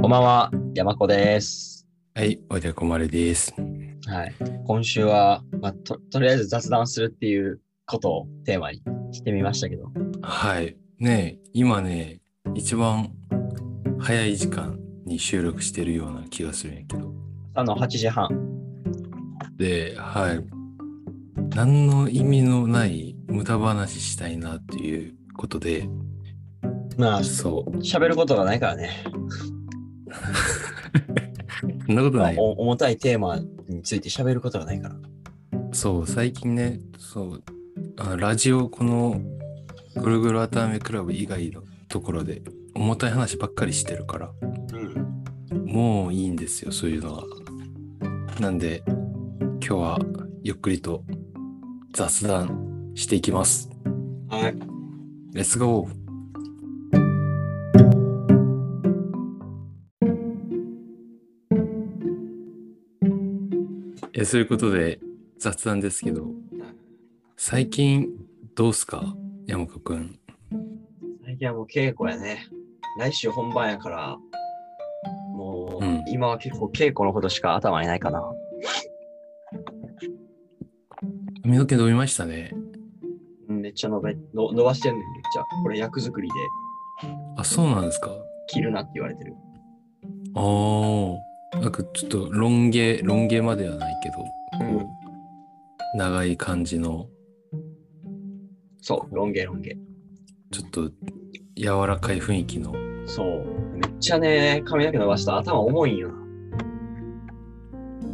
こんばんは、山子です。はい、おいでこまれです。はい。今週は、まあ、と、とりあえず雑談するっていうことをテーマにしてみましたけど。はい。ねえ今ね、一番早い時間に収録してるような気がするんやけど。朝の8時半。で、はい。何の意味のない無駄話したいなっていうことで、まあ、そう。喋ることがないからね。そんなことない重たいテーマについて喋ることがないから。そう、最近ね、そう、あのラジオ、このぐるぐるあためクラブ以外のところで重たい話ばっかりしてるから。うん。もういいんですよ、そういうのは。なんで、今日はゆっくりと雑談していきます。はい。レッツゴーえそういうことで雑談ですけど、最近どうすか？山子くん。最近はもう稽古やね。来週本番やから、もう、うん今は結構稽古のことしか頭にないかな。髪の毛伸びましたね。うんめっちゃ伸べの伸ばしてんねん、めっちゃ。これ役作りであ、そうなんですか？切るなって言われてる。ああ、なんかちょっとロン毛、ロン毛まではないけど、うん長い感じの、そう、ロン毛ロン毛。ちょっと柔らかい雰囲気の。そう。めっちゃね、髪の毛伸ばしたら頭重いんよ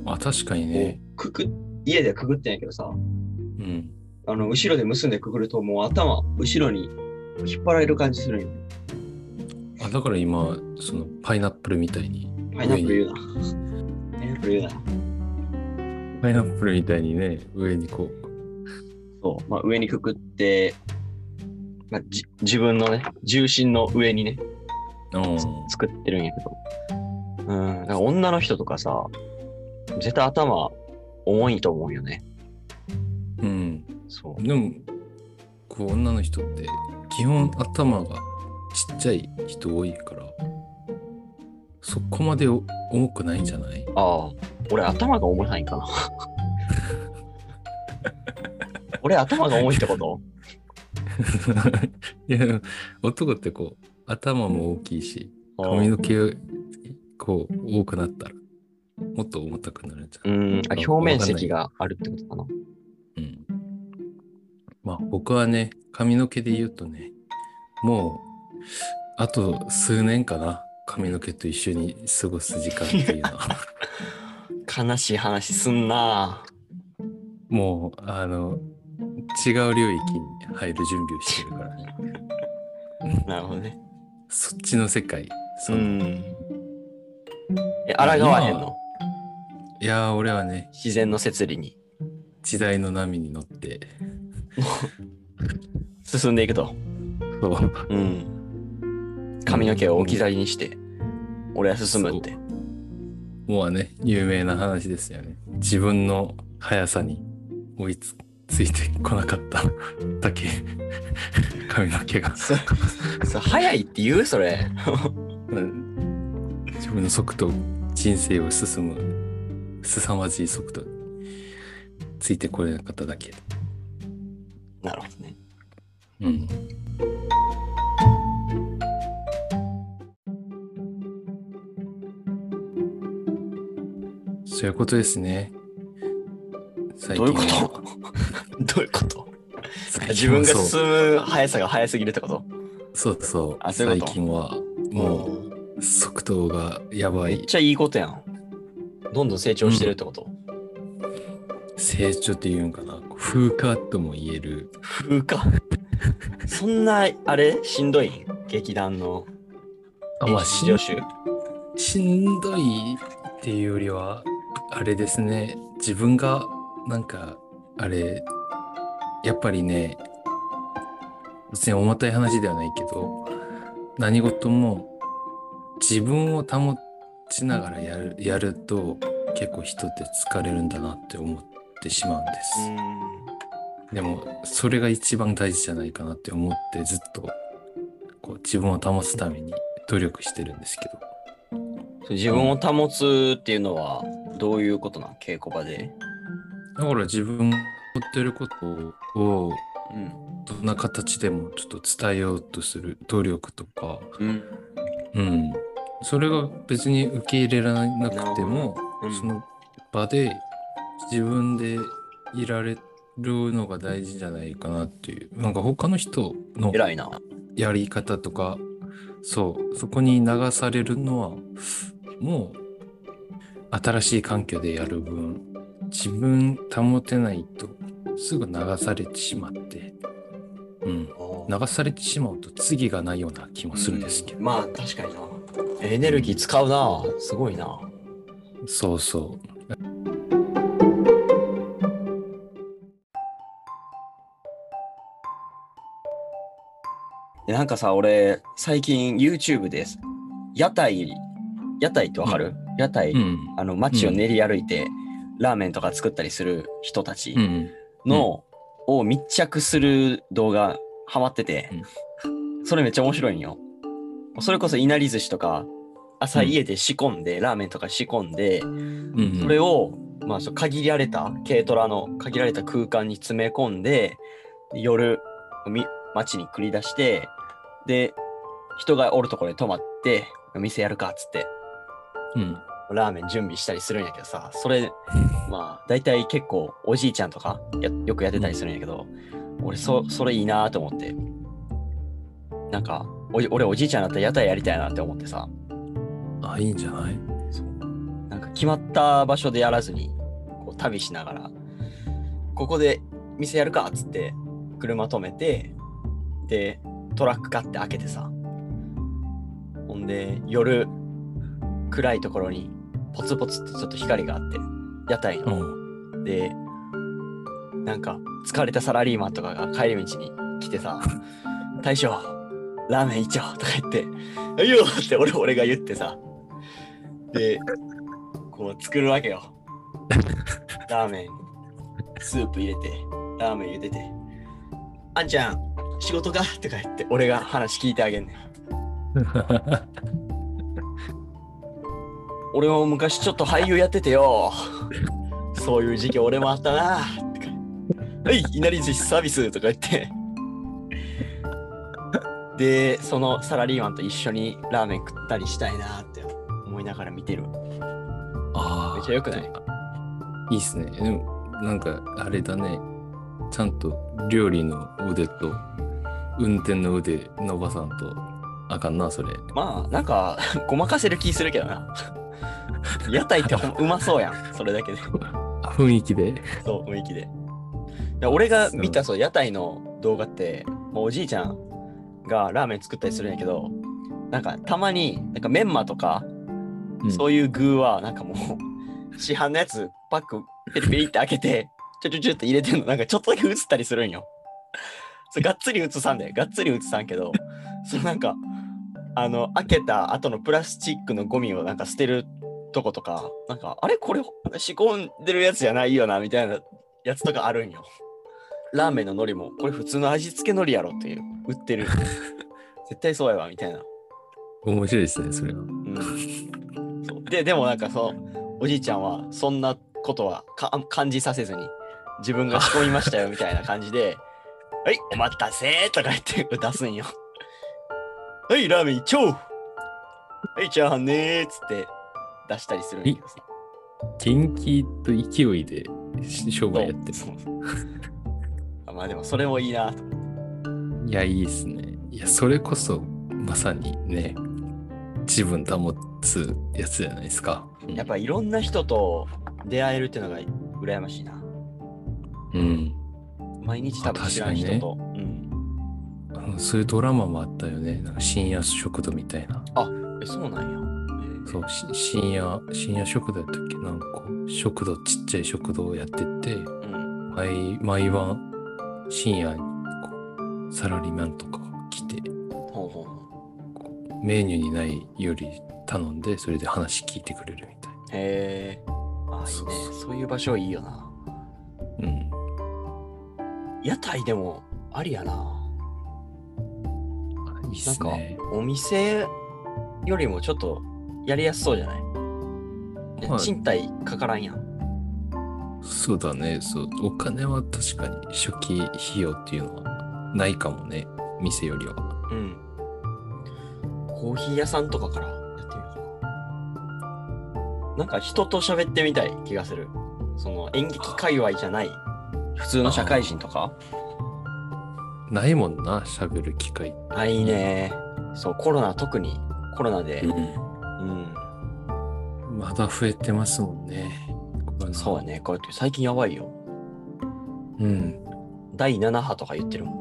な。あ、確かにね。くく、家でくぐってんやけどさ、うん。あの、後ろで結んでくぐるともう頭、後ろに引っ張られる感じするんよ。あ、だから今、そのパイナップルみたいに。パイナップル言うな。パイナップル言うな。パイナップルみたいにね、上にこう。そう。まあ、上にくくって、まあ、じ自分のね、重心の上にね、うん。作ってるんやけど。うん。だから女の人とかさ、絶対頭重いと思うよね。うん。そう。でも、こう、女の人って、基本頭がちっちゃい人多いから、そこまでお重くないんじゃない？ああ、俺頭が重いんかな。俺頭が重いってこと？いや、男ってこう、頭も大きいし、髪の毛がこう多くなったら、もっと重たくなるんじゃうない？ん、あ表面積があるってことかな。うん。まあ僕はね、髪の毛で言うとね、もう、あと数年かな、髪の毛と一緒に過ごす時間っていうのは。悲しい話すんなもう、あの、違う領域に入る準備をしてるからね。なるほどね。そっちの世界。そうう。ん。え、抗わへんの？いやー、俺はね、自然の摂理に時代の波に乗って、進んでいくと。そう。うん。髪の毛を置き去りにして、俺は進むって。もうね、有名な話ですよね。自分の速さに追いつついてこなかっただけ、髪の毛が。そそ早いって言うそれ。うん自分の速度、人生を進む、凄まじい速度についてこれなかっただけ。なるほどね。うん。そういうことですね。最どういうこはと？どういうこと？最自分が進む速さが速すぎるってこと？そうそう。あそう最近はもう速度がやばい。めっちゃいいことやん。どんどん成長してるってこと、成長っていうんかな。風化とも言える。風化？そんな、あれ？しんどい？ん劇団のあまあ。しんどいっていうよりは、あれですね。自分がなんかあれやっぱりね別に重たい話ではないけど何事も自分を保ちながらやるやると結構人って疲れるんだなって思ってしまうんです。でもそれが一番大事じゃないかなって思ってずっとこう自分を保つために努力してるんですけど自分を保つっていうのはどういうことなん稽古場で。だから自分が思ってることをうん。どんな形でもちょっと伝えようとする努力とか、うん。うん、それが別に受け入れられなくても、うんその場で自分でいられるのが大事じゃないかなっていうなんか他の人の偉いな。やり方とかそうそこに流されるのはもう新しい環境でやる分自分保てないとすぐ流されてしまって、うん、流されてしまうと次がないような気もするんですけど、まあ確かにな。エネルギー使うな。すごいな。そうそうでなんかさ、俺、最近 YouTube です。屋台、屋台ってわかる、屋台、うん。あの、街を練り歩いて、ラーメンとか作ったりする人たちうん。の、を密着する動画ハマってて、それめっちゃ面白いんよ。それこそいなり寿司とか、朝うん家で仕込んで、ラーメンとか仕込んで、うんそれを、まあ、限られた軽トラの限られた空間に詰め込んで夜み街に繰り出してで人がおるところに泊まって店やるかっつって。うんラーメン準備したりするんやけどさそれまあ大体結構おじいちゃんとかやよくやってたりするんやけど、俺そそれいいなと思って。なんかおじ俺おじいちゃんだったら屋台やりたいなって思ってさ。あいいんじゃない？そう。なんか決まった場所でやらずにこう旅しながらここで店やるかっつって車止めてでトラック買って開けてさ。ほんで夜暗いところにポツポツってちょっと光があって屋台うの、んでなんか疲れたサラリーマンとかが帰り道に来てさ「大将ラーメン一丁」とか言って「はいよ!」って俺俺が言ってさでこう作るわけよ ラーメンスープ入れてラーメン茹でて「あんちゃん仕事か?」とか言って俺が話聞いてあげんねん俺も昔ちょっと俳優やっててよ。そういう時期俺もあったな。はいいなり寿司サービスとか言って。でそのサラリーマンと一緒にラーメン食ったりしたいなって思いながら見てる。あめっちゃ良くない？いいっすね。でもなんかあれだね。ちゃんと料理の腕と運転の腕伸ばさんとあかんなそれ。まあなんかごまかせる気するけどな 屋台ってうまそうやんそれだけで。あ 雰囲気で。そう雰囲気で。俺が見たそう屋台の動画ってもうおじいちゃんがラーメン作ったりするんやけどなんかたまになんかメンマとか、うん。そういう具はなんかもう 市販のやつパックペリペリって開けてちょちょちょって入れてんのなんかちょっとだけ映ったりするんよ。それがっつり映さんでがっつり映さんけどそのなんかあの開けた後のプラスチックのゴミをなんか捨てるとことかなんかあれ？これ仕込んでるやつじゃないよなみたいなやつとかあるんよ。ラーメンの海苔もこれ普通の味付け海苔やろっていう。売ってる。絶対そうやわみたいな。面白いですねそれは。うん。そうででもなんかそのおじいちゃんはそんなことはか感じさせずに自分が仕込みましたよみたいな感じで「はいお待たせ」とか言って出すんよ。はいラーメン一丁はいチャーハンねーっつって出したりするんやけどさ。元気と勢いでし商売やってるそうそう あまあでもそれもいいなと。いやいいっすねいやそれこそまさにね自分保つやつじゃないですか、うんやっぱいろんな人と出会えるっていうのが羨ましいな。うん毎日多分知らん人と。うん。そういうドラマもあったよねなんか深夜食堂みたいなえ、そうなんや。えーそう、し深夜、深夜食堂やったっけ？なんか、食堂、ちっちゃい食堂をやってて、うん。毎、毎晩、深夜にこう、サラリーマンとかが来て、ほうほうほこうメニューにないより頼んで、それで話聞いてくれるみたいう。へえ。あ、いいそうねそう。いう場所いいよな。な。うん。屋台でもありやな。あいいっなんかすね。、お店よりもちょっとやりやすそうじゃない、はい賃貸かからんやん。そうだね。そう。お金は確かに初期費用っていうのはないかもね。店よりは。うん。コーヒー屋さんとかからやってみようかな。なんか人と喋ってみたい気がする。その演劇界隈じゃない普通の社会人とか？ないもんな、喋る機会。あ、いいね。そう、コロナ特にコロナで。うん。まだ増えてますもんね。そうや。ね。こうやって最近やばいよ。うん。第7波とか言ってるもん。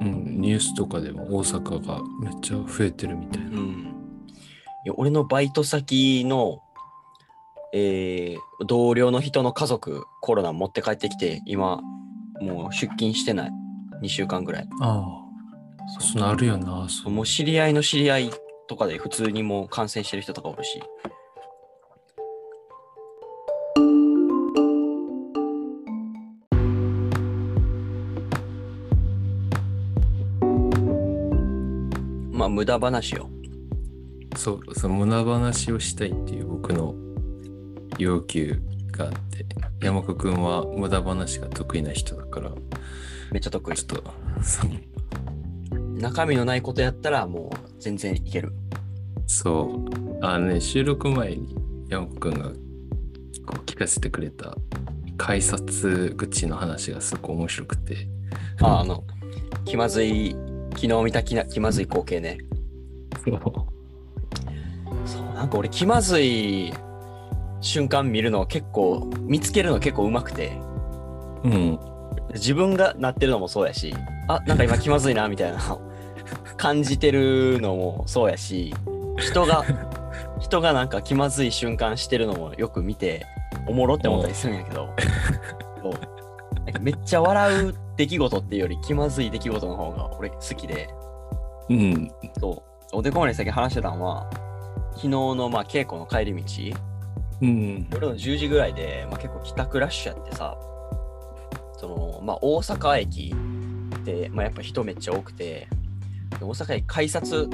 うん。ニュースとかでも大阪がめっちゃ増えてるみたいな。うん。いや俺のバイト先の、えー同僚の人の家族、コロナ持って帰ってきて、今、もう出勤してない。2週間ぐらい。ああ。そんなあるよな。そもう知り合いの知り合いとかで普通にもう感染してる人とかおるし。まあ無駄話よ。そう、その無駄話をしたいっていう僕の要求があって、山岡くんは無駄話が得意な人だから、めっちゃ得意ちょ。っと、中身のないことやったらもう全然いける。そう。あのね、収録前に山岡くんがこう聞かせてくれた改札口の話がすごく面白くて、ああの、気まずい、昨日見た気な気まずい光景ね。そう。そう、なんか俺気まずい瞬間見るの結構、見つけるの結構うまくて、うん。自分がなってるのもそうやし、あ、なんか今気まずいな、みたいな感じてるのもそうやし、人が、人がなんか気まずい瞬間してるのもよく見て、おもろって思ったりするんやけど、めっちゃ笑う出来事っていうより気まずい出来事の方が俺好きで、うん。そう、おでこまで先話してたのは、昨日のまあ稽古の帰り道、うん。夜の10時ぐらいで、まあ、結構帰宅ラッシュやってさ、その、まあ、大阪駅って、まあ、やっぱ人めっちゃ多くて、で大阪駅改札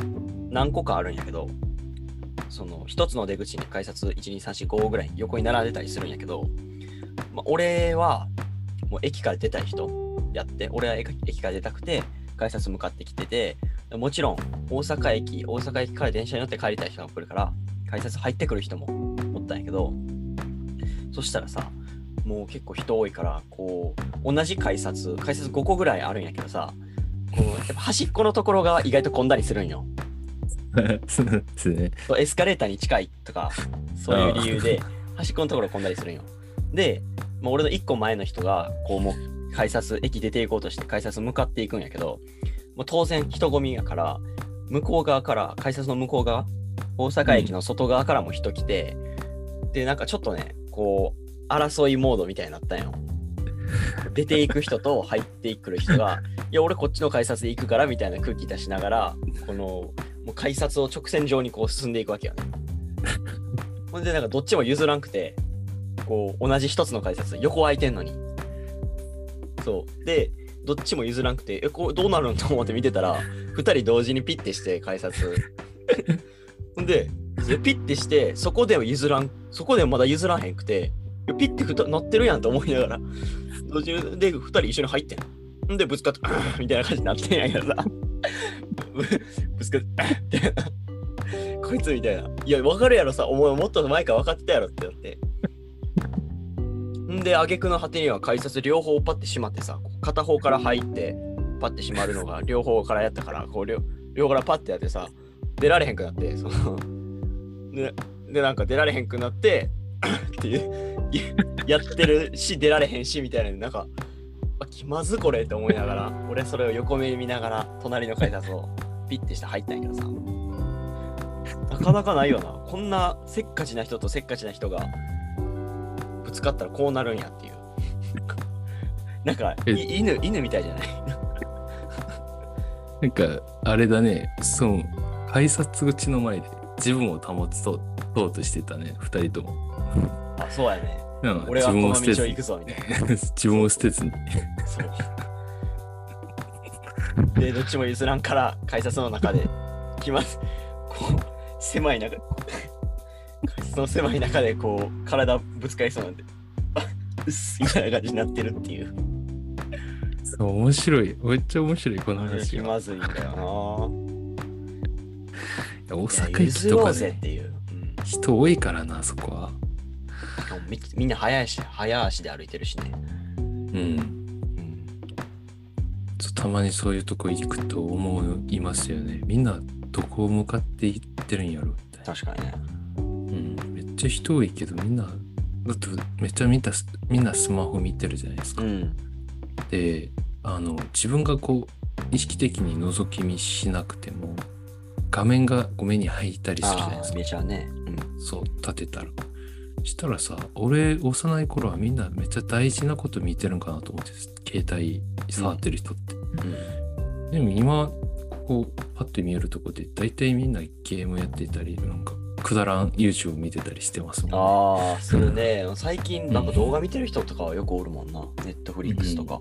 何個かあるんやけど、その一つの出口に改札1、2、3、4、5ぐらい横に並んでたりするんやけど、まあ、俺はもう駅から出たい人やって、俺は駅駅から出たくて改札向かってきてて、もちろん大阪駅、大阪駅から電車に乗って帰りたい人が来るから、改札入ってくる人もおったんやけど、そしたらさ、もう結構人多いから、こう、同じ改札、改札5個ぐらいあるんやけどさ、こうやっぱ端っこのところが意外と混んだりするんよ。そうですね。そうエスカレーターに近いとか、そういう理由で、端っこのところ混んだりするんよ。で、まあ、俺の1個前の人が、こうもう改札、駅出ていこうとして改札向かっていくんやけど、もう当然人混みやから、向こう側から、改札の向こう側、大阪駅の外側からも人来て、で、なんかちょっとね、こう、争いモードみたいになったんよ。出ていく人と入ってくる人が、いや、俺こっちの改札で行くからみたいな空気出しながら、この、もう改札を直線上にこう進んでいくわけよね。ほんで、なんかどっちも譲らんくて、こう、同じ一つの改札、横空いてんのに。そう。で、どっちも譲らんくて、え、これどうなるんと思って見てたら、二人同時にピッてして改札。ほんで、でピッてして、そこでは譲らん、そこでもまだ譲らへんくて、ピッてふたなってるやんと思いながら、同時にで、二人一緒に入ってん。んで、ぶつかって、みたいな感じになってんやけどさ。ぶつかって、っ てこいつみたいな。いや、わかるやろさ、お前もっと前から分かってたやろってなって。んで、挙句の果てには改札両方パッて閉まってさ、片方から入って、パッて閉まるのが両方からやったから、こう両両方からパッてやってさ、出られへんくなって、その、で、でなんか出られへんくなって、っていう、やってるし、出られへんし、みたいな、なんか、あ気まずこれって思いながら、俺それを横目に見ながら、隣の改札をピッてして入ったんやけどさ。なかなかないよな。こんなせっかちな人とせっかちな人がぶつかったらこうなるんやっていう。なんか犬犬みたいじゃない？なんか、あれだね、その、改札口の前で自分を保つと、とうとしてたね、二人とも。あ、そうやね。うん俺はこの自分を捨てず道を行くぞみたいな。自分を捨てずに。そう。で、どっちも譲らんから改札の中で来ます。こう、狭い中、改札の狭い中でこう、体ぶつかりそうなんで、あ うっすみたいな感じになってるっていう。そう、面白い。めっちゃ面白い、この話が。気まずいんだよ大な。阪駅譲とかねっ、ていう。うん人多いからな、そこは。みみんな早いし、早足で歩いてるしね。うん。うんたまにそういうとこ行くと思いますよね。みんなどこ向かって行ってるんやろみたいな。確かにね。うん。めっちゃ人多いけど、みんな、だってめっちゃみんなみんなスマホ見てるじゃないですか。うん。で、あの、自分がこう、意識的に覗き見しなくても、画面がこう目に入ったりするじゃないですか。めちゃね。うん。そう、立てたら。したらさ、俺、幼い頃はみんなめっちゃ大事なこと見てるんかなと思って、携帯触ってる人って。でも今、ここ、パッて見えるとこで、大体みんなゲームやってたり、なんか、くだらん YouTube 見てたりしてますもん、ね。ああ、それね、最近なんか動画見てる人とかはよくおるもんな。ネットフリックスとか。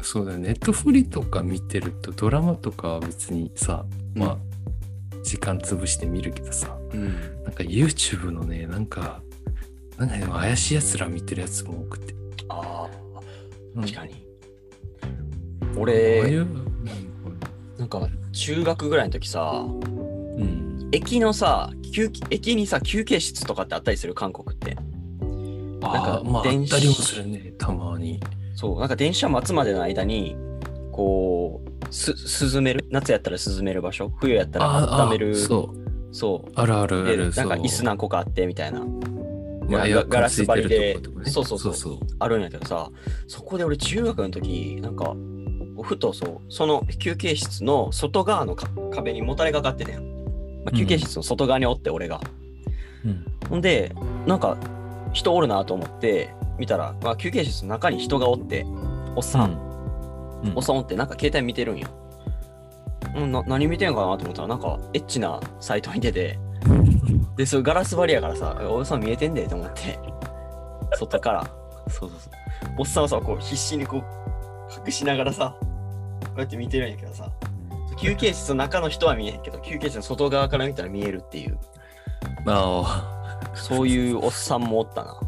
そうだよ、ネットフリとか見てると、ドラマとかは別にさ、まあ、時間潰して見るけどさ、うん。なんか YouTube のね、なんか、なんかでも怪しいやつら見てるやつも多くて。ああ、うん確かに。ああい俺、う、なんか中学ぐらいの時さ、うん。駅のさ、休駅にさ、休憩室とかってあったりする？韓国って。あなんかあ、まあ、電子たりもするね、たまに。そう、なんか電車待つまでの間に、こう、す、涼める？夏やったら涼める場所？冬やったらあ温める？そう。そう。あるあるあで、る。なんか椅子何個かあってみたいな、まあガガラス張りでね。そうそうそう。そうあるんやけどさ、そこで俺中学の時、なんか、ふとそう、その休憩室の外側のか壁にもたれかかっててん。まあ、休憩室の外側におって、俺が。うん。ほんで、なんか、人おるなと思って、見たら、まあ、休憩室の中に人がおって、おっさん、うん。おっさんおって、なんか携帯見てるんよ。うん、な何見てんかなと思ったら、なんか、エッチなサイトに出て、で、それガラス張りやからさ、おっさん見えてんでと思って、外から、そうそうそう。おっさんはさ、こう、必死にこう、隠しながらさ、こうやって見てるんやけどさ、休憩室の中の人は見えへんけど、休憩室の外側から見たら見えるっていう、ああ。そういうおっさんもおったな。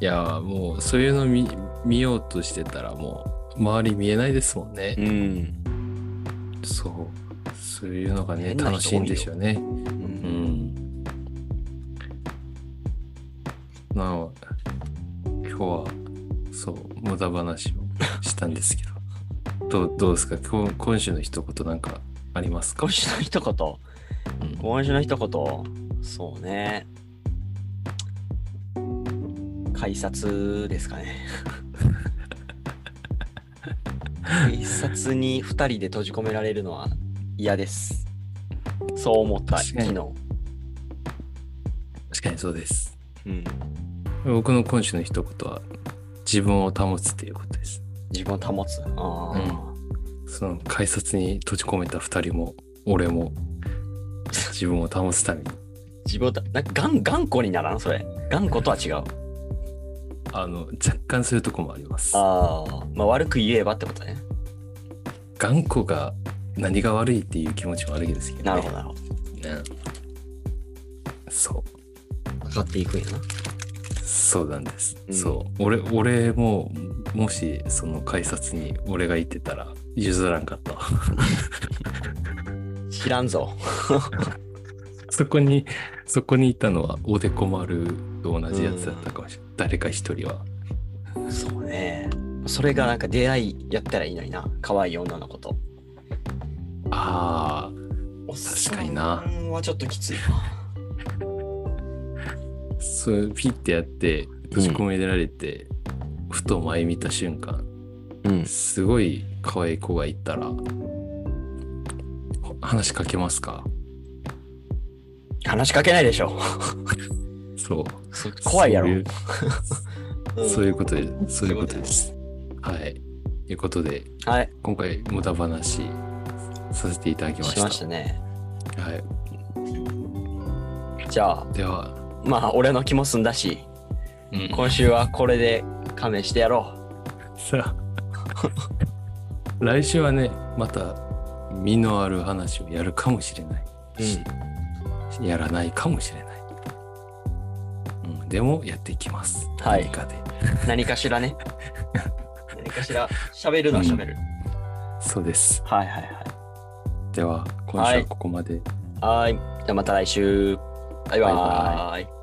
いや、もう、そういうの見見ようとしてたら、もう、周り見えないですもんね。ん。そう。そういうのがね、楽しいんでしょうね。う。うんん。なあ、今日は、そう、無駄話をしたんですけど、どうどうですか？今今週の一言なんかありますか？今週の一言？うん今週の一言？そうね。改札ですかね。改札に2人で閉じ込められるのは嫌です。そう思った、昨日。確かにそうです。うん。僕の今週の一言は、自分を保つということです。自分を保つ。ああ、その改札に閉じ込めた二人も、俺も、自分を保つために、自分をた、なんか頑頑固にならん？それ。頑固とは違う。あの、若干そういうとこもあります。ああ、まあ悪く言えばってことね。頑固が何が悪いっていう気持ちもあるけどですけどね。なるほど、なるほど。ねそう。分かっていくんやな。そうなんです。うんそう。俺、俺も、もし、その改札に俺がいてたら、譲らんかったわ。知らんぞ。そこに、そこにいたのは、おでこ丸と同じやつだったかもしれない。誰か一人は。そうね。それがなんか出会いやったらいいのにな。可愛い女の子と。ああ、確かになはちょっときついな。そう、ピッてやって、閉じ込められて、ふと前見た瞬間、うん。すごい可愛い子がいたら、話しかけますか？話しかけないでしょ。そう。そ怖いやろ。そういう ことで、そういうことです。はい。ということで、はい、今回無駄話させていただきまし。したましたね。はい。じゃあ、では、まあ、俺の気も済んだし、うん今週はこれで勘弁してやろさあ、来週はね、また身のある話をやるかもしれない。う。しやらないかもしれない。うん、でもやっていきます。はい何かで。何かしらね。何かしら喋るのは喋る。そうです。はいはいはい。では、今週はここまで。はい。じゃあまた来週。バイババイーイ。